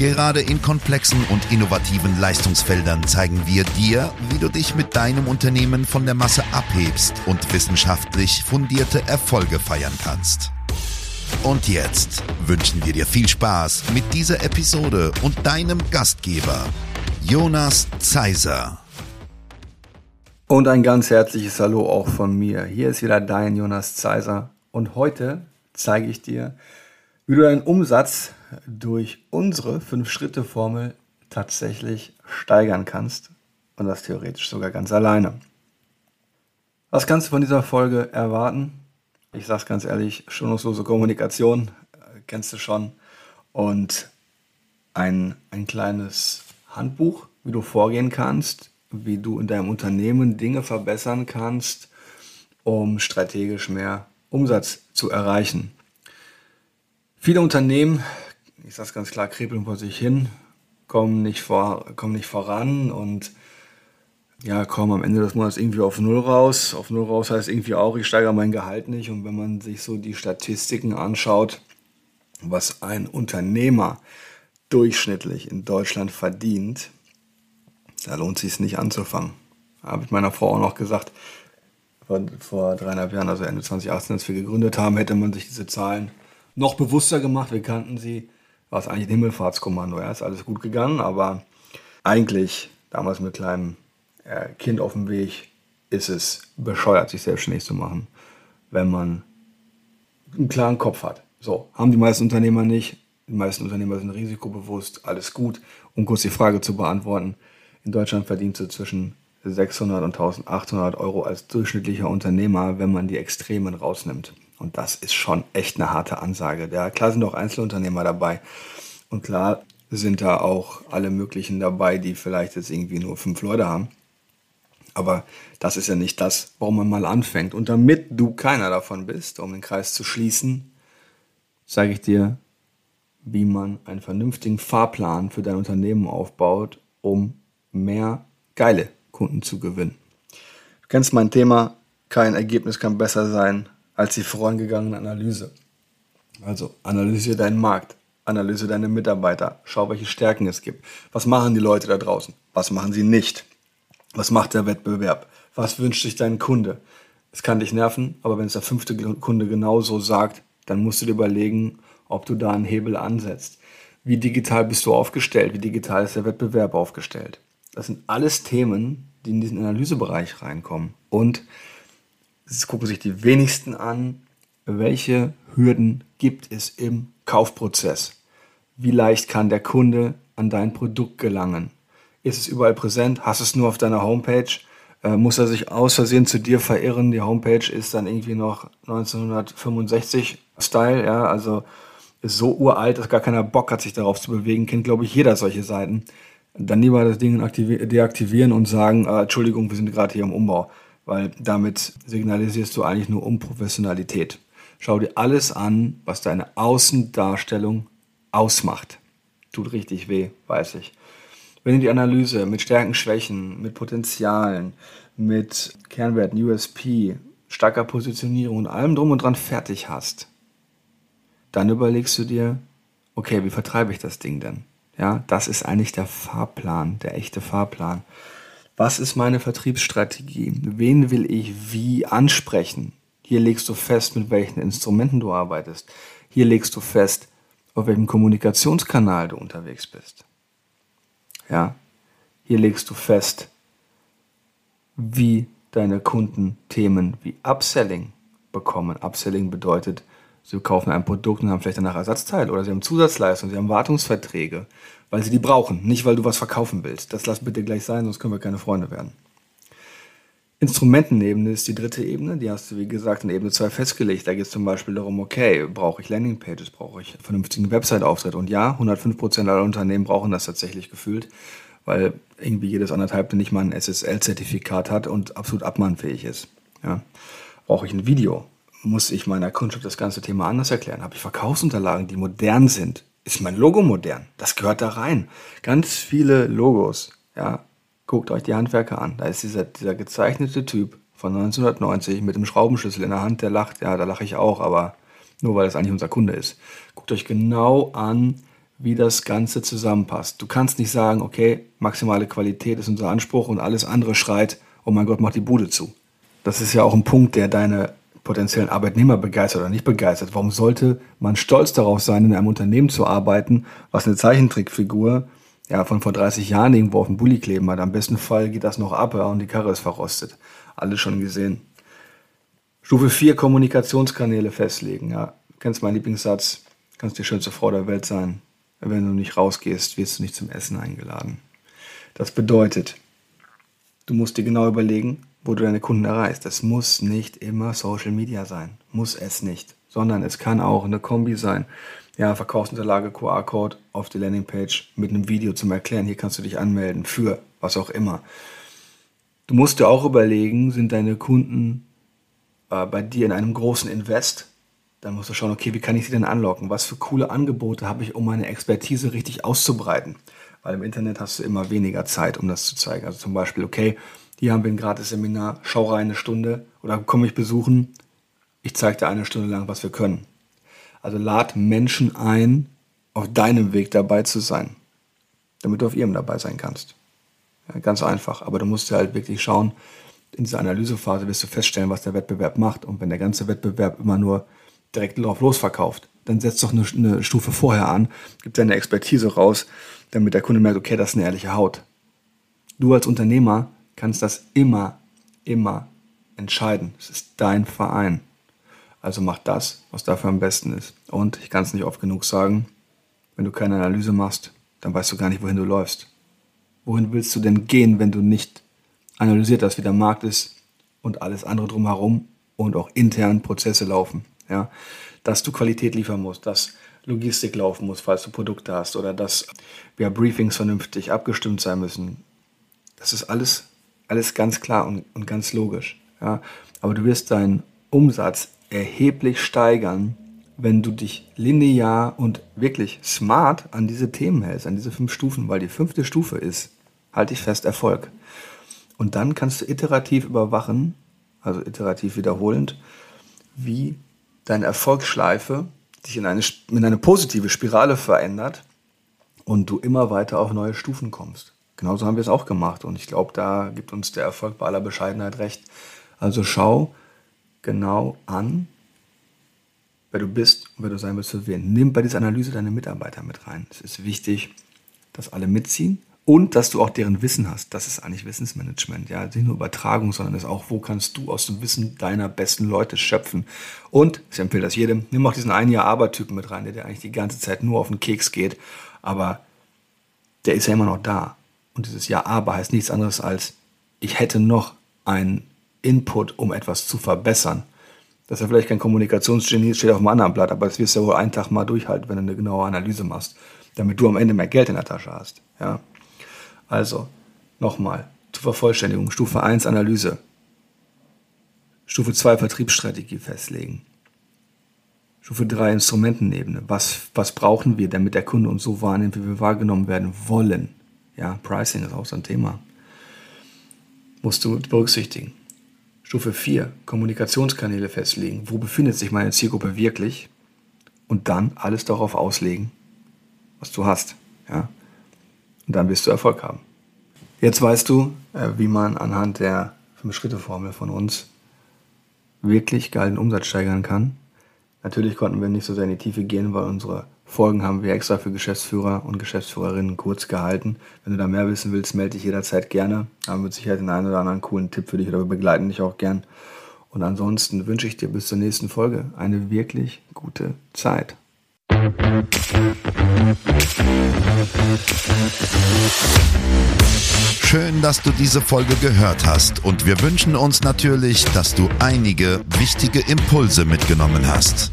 Gerade in komplexen und innovativen Leistungsfeldern zeigen wir dir, wie du dich mit deinem Unternehmen von der Masse abhebst und wissenschaftlich fundierte Erfolge feiern kannst. Und jetzt wünschen wir dir viel Spaß mit dieser Episode und deinem Gastgeber, Jonas Zeiser. Und ein ganz herzliches Hallo auch von mir. Hier ist wieder dein Jonas Zeiser und heute zeige ich dir, wie du deinen Umsatz durch unsere 5-Schritte-Formel tatsächlich steigern kannst und das theoretisch sogar ganz alleine. Was kannst du von dieser Folge erwarten? Ich sage es ganz ehrlich, schonungslose Kommunikation äh, kennst du schon und ein, ein kleines Handbuch, wie du vorgehen kannst, wie du in deinem Unternehmen Dinge verbessern kannst, um strategisch mehr Umsatz zu erreichen. Viele Unternehmen, ich sage es ganz klar, kribbeln vor sich hin, kommen nicht, vor, kommen nicht voran und ja, kommen am Ende des Monats irgendwie auf Null raus. Auf Null raus heißt irgendwie auch, ich steigere mein Gehalt nicht. Und wenn man sich so die Statistiken anschaut, was ein Unternehmer durchschnittlich in Deutschland verdient, da lohnt es sich nicht anzufangen. Habe ich meiner Frau auch noch gesagt, vor, vor dreieinhalb Jahren, also Ende 2018, als wir gegründet haben, hätte man sich diese Zahlen noch bewusster gemacht. Wir kannten sie, war es eigentlich ein Himmelfahrtskommando. Ja, ist alles gut gegangen, aber eigentlich, damals mit kleinem äh, Kind auf dem Weg, ist es bescheuert, sich selbstständig zu machen, wenn man einen klaren Kopf hat. So, haben die meisten Unternehmer nicht. Die meisten Unternehmer sind risikobewusst, alles gut. Um kurz die Frage zu beantworten, in Deutschland verdienst du zwischen 600 und 1800 Euro als durchschnittlicher Unternehmer, wenn man die Extremen rausnimmt. Und das ist schon echt eine harte Ansage. Ja, klar sind auch Einzelunternehmer dabei. Und klar sind da auch alle möglichen dabei, die vielleicht jetzt irgendwie nur fünf Leute haben. Aber das ist ja nicht das, warum man mal anfängt. Und damit du keiner davon bist, um den Kreis zu schließen, sage ich dir, wie man einen vernünftigen Fahrplan für dein Unternehmen aufbaut, um mehr geile Kunden zu gewinnen. Du kennst mein Thema, kein Ergebnis kann besser sein als die vorangegangene Analyse. Also analysiere deinen Markt, analysiere deine Mitarbeiter, schau, welche Stärken es gibt. Was machen die Leute da draußen? Was machen sie nicht? Was macht der Wettbewerb? Was wünscht sich dein Kunde? Es kann dich nerven, aber wenn es der fünfte Kunde genauso sagt, dann musst du dir überlegen, ob du da einen Hebel ansetzt. Wie digital bist du aufgestellt? Wie digital ist der Wettbewerb aufgestellt? Das sind alles Themen, die in diesen Analysebereich reinkommen. Und es gucken sich die wenigsten an, welche Hürden gibt es im Kaufprozess. Wie leicht kann der Kunde an dein Produkt gelangen? Ist es überall präsent? Hast es nur auf deiner Homepage? Äh, muss er sich aus Versehen zu dir verirren? Die Homepage ist dann irgendwie noch 1965 Style, ja, also ist so uralt, dass gar keiner Bock hat, sich darauf zu bewegen. Kennt, glaube ich, jeder solche Seiten dann lieber das Ding deaktivieren und sagen, äh, Entschuldigung, wir sind gerade hier im Umbau, weil damit signalisierst du eigentlich nur Unprofessionalität. Schau dir alles an, was deine Außendarstellung ausmacht. Tut richtig weh, weiß ich. Wenn du die Analyse mit Stärken, Schwächen, mit Potenzialen, mit Kernwerten, USP, starker Positionierung und allem drum und dran fertig hast, dann überlegst du dir, okay, wie vertreibe ich das Ding denn? Ja, das ist eigentlich der Fahrplan, der echte Fahrplan. Was ist meine Vertriebsstrategie? Wen will ich wie ansprechen? Hier legst du fest, mit welchen Instrumenten du arbeitest. Hier legst du fest, auf welchem Kommunikationskanal du unterwegs bist. Ja, hier legst du fest, wie deine Kunden Themen wie Upselling bekommen. Upselling bedeutet, Sie kaufen ein Produkt und haben vielleicht danach Ersatzteil oder sie haben Zusatzleistungen, sie haben Wartungsverträge, weil sie die brauchen, nicht weil du was verkaufen willst. Das lass bitte gleich sein, sonst können wir keine Freunde werden. Instrumentenebene ist die dritte Ebene, die hast du wie gesagt in Ebene 2 festgelegt. Da geht es zum Beispiel darum, okay, brauche ich Landingpages, brauche ich vernünftigen Website-Auftritt und ja, 105% aller Unternehmen brauchen das tatsächlich gefühlt, weil irgendwie jedes anderthalbte nicht mal ein SSL-Zertifikat hat und absolut abmahnfähig ist. Ja. Brauche ich ein Video? Muss ich meiner Kundschaft das ganze Thema anders erklären? Habe ich Verkaufsunterlagen, die modern sind? Ist mein Logo modern? Das gehört da rein. Ganz viele Logos. Ja. Guckt euch die Handwerker an. Da ist dieser, dieser gezeichnete Typ von 1990 mit dem Schraubenschlüssel in der Hand, der lacht. Ja, da lache ich auch, aber nur weil es eigentlich unser Kunde ist. Guckt euch genau an, wie das Ganze zusammenpasst. Du kannst nicht sagen, okay, maximale Qualität ist unser Anspruch und alles andere schreit, oh mein Gott, mach die Bude zu. Das ist ja auch ein Punkt, der deine potenziellen Arbeitnehmer begeistert oder nicht begeistert. Warum sollte man stolz darauf sein, in einem Unternehmen zu arbeiten, was eine Zeichentrickfigur ja, von vor 30 Jahren irgendwo auf dem Bulli kleben hat? Am besten Fall geht das noch ab und die Karre ist verrostet. Alles schon gesehen. Stufe 4, Kommunikationskanäle festlegen. Ja, du kennst meinen Lieblingssatz, kannst die schönste Frau der Welt sein. Wenn du nicht rausgehst, wirst du nicht zum Essen eingeladen. Das bedeutet, du musst dir genau überlegen, wo du deine Kunden erreichst. Es muss nicht immer Social Media sein. Muss es nicht. Sondern es kann auch eine Kombi sein. Ja, Verkaufsunterlage, QR-Code auf die Landingpage mit einem Video zum Erklären. Hier kannst du dich anmelden für was auch immer. Du musst dir auch überlegen, sind deine Kunden äh, bei dir in einem großen Invest dann musst du schauen, okay, wie kann ich sie denn anlocken? Was für coole Angebote habe ich, um meine Expertise richtig auszubreiten? Weil im Internet hast du immer weniger Zeit, um das zu zeigen. Also zum Beispiel, okay, hier haben wir ein gratis Seminar, schau rein eine Stunde oder komm mich besuchen, ich zeige dir eine Stunde lang, was wir können. Also lad Menschen ein, auf deinem Weg dabei zu sein, damit du auf ihrem dabei sein kannst. Ja, ganz einfach, aber du musst ja halt wirklich schauen, in dieser Analysephase wirst du feststellen, was der Wettbewerb macht. Und wenn der ganze Wettbewerb immer nur direkt drauf losverkauft. Dann setzt doch eine, eine Stufe vorher an, gibt deine Expertise raus, damit der Kunde merkt, okay, das ist eine ehrliche Haut. Du als Unternehmer kannst das immer, immer entscheiden. Es ist dein Verein. Also mach das, was dafür am besten ist. Und ich kann es nicht oft genug sagen, wenn du keine Analyse machst, dann weißt du gar nicht, wohin du läufst. Wohin willst du denn gehen, wenn du nicht analysiert hast, wie der Markt ist und alles andere drumherum und auch intern Prozesse laufen? ja, dass du Qualität liefern musst, dass Logistik laufen muss, falls du Produkte hast oder dass ja, Briefings vernünftig abgestimmt sein müssen. Das ist alles, alles ganz klar und, und ganz logisch. Ja. Aber du wirst deinen Umsatz erheblich steigern, wenn du dich linear und wirklich smart an diese Themen hältst, an diese fünf Stufen, weil die fünfte Stufe ist, halte ich fest, Erfolg. Und dann kannst du iterativ überwachen, also iterativ wiederholend, wie deine Erfolgsschleife dich in eine, in eine positive Spirale verändert und du immer weiter auf neue Stufen kommst. Genauso haben wir es auch gemacht und ich glaube, da gibt uns der Erfolg bei aller Bescheidenheit recht. Also schau genau an, wer du bist und wer du sein willst. Nimm bei dieser Analyse deine Mitarbeiter mit rein. Es ist wichtig, dass alle mitziehen und dass du auch deren Wissen hast. Das ist eigentlich Wissensmanagement. Ja, nicht nur Übertragung, sondern es ist auch, wo kannst du aus dem Wissen deiner besten Leute schöpfen. Und ich empfehle das jedem, nimm auch diesen ein Jahr Abertypen mit rein, der dir eigentlich die ganze Zeit nur auf den Keks geht, aber der ist ja immer noch da. Und dieses Ja, aber heißt nichts anderes als, ich hätte noch einen Input, um etwas zu verbessern. Dass er vielleicht kein Kommunikationsgenie ist, steht auf einem anderen Blatt, aber das wirst du ja wohl einen Tag mal durchhalten, wenn du eine genaue Analyse machst, damit du am Ende mehr Geld in der Tasche hast. Ja. Also, nochmal, zur Vervollständigung. Stufe 1 Analyse. Stufe 2 Vertriebsstrategie festlegen. Stufe 3 Instrumentenebene. Was, was brauchen wir, damit der Kunde uns so wahrnimmt, wie wir wahrgenommen werden wollen? Ja, Pricing ist auch so ein Thema. Musst du berücksichtigen. Stufe 4 Kommunikationskanäle festlegen. Wo befindet sich meine Zielgruppe wirklich? Und dann alles darauf auslegen, was du hast. Ja? Und dann wirst du Erfolg haben. Jetzt weißt du, äh, wie man anhand der 5-Schritte-Formel von uns wirklich geilen Umsatz steigern kann. Natürlich konnten wir nicht so sehr in die Tiefe gehen, weil unsere Folgen haben wir extra für Geschäftsführer und Geschäftsführerinnen kurz gehalten. Wenn du da mehr wissen willst, melde dich jederzeit gerne. Haben wir Sicherheit den einen oder anderen coolen Tipp für dich oder wir begleiten dich auch gern. Und ansonsten wünsche ich dir bis zur nächsten Folge eine wirklich gute Zeit. Schön, dass du diese Folge gehört hast und wir wünschen uns natürlich, dass du einige wichtige Impulse mitgenommen hast.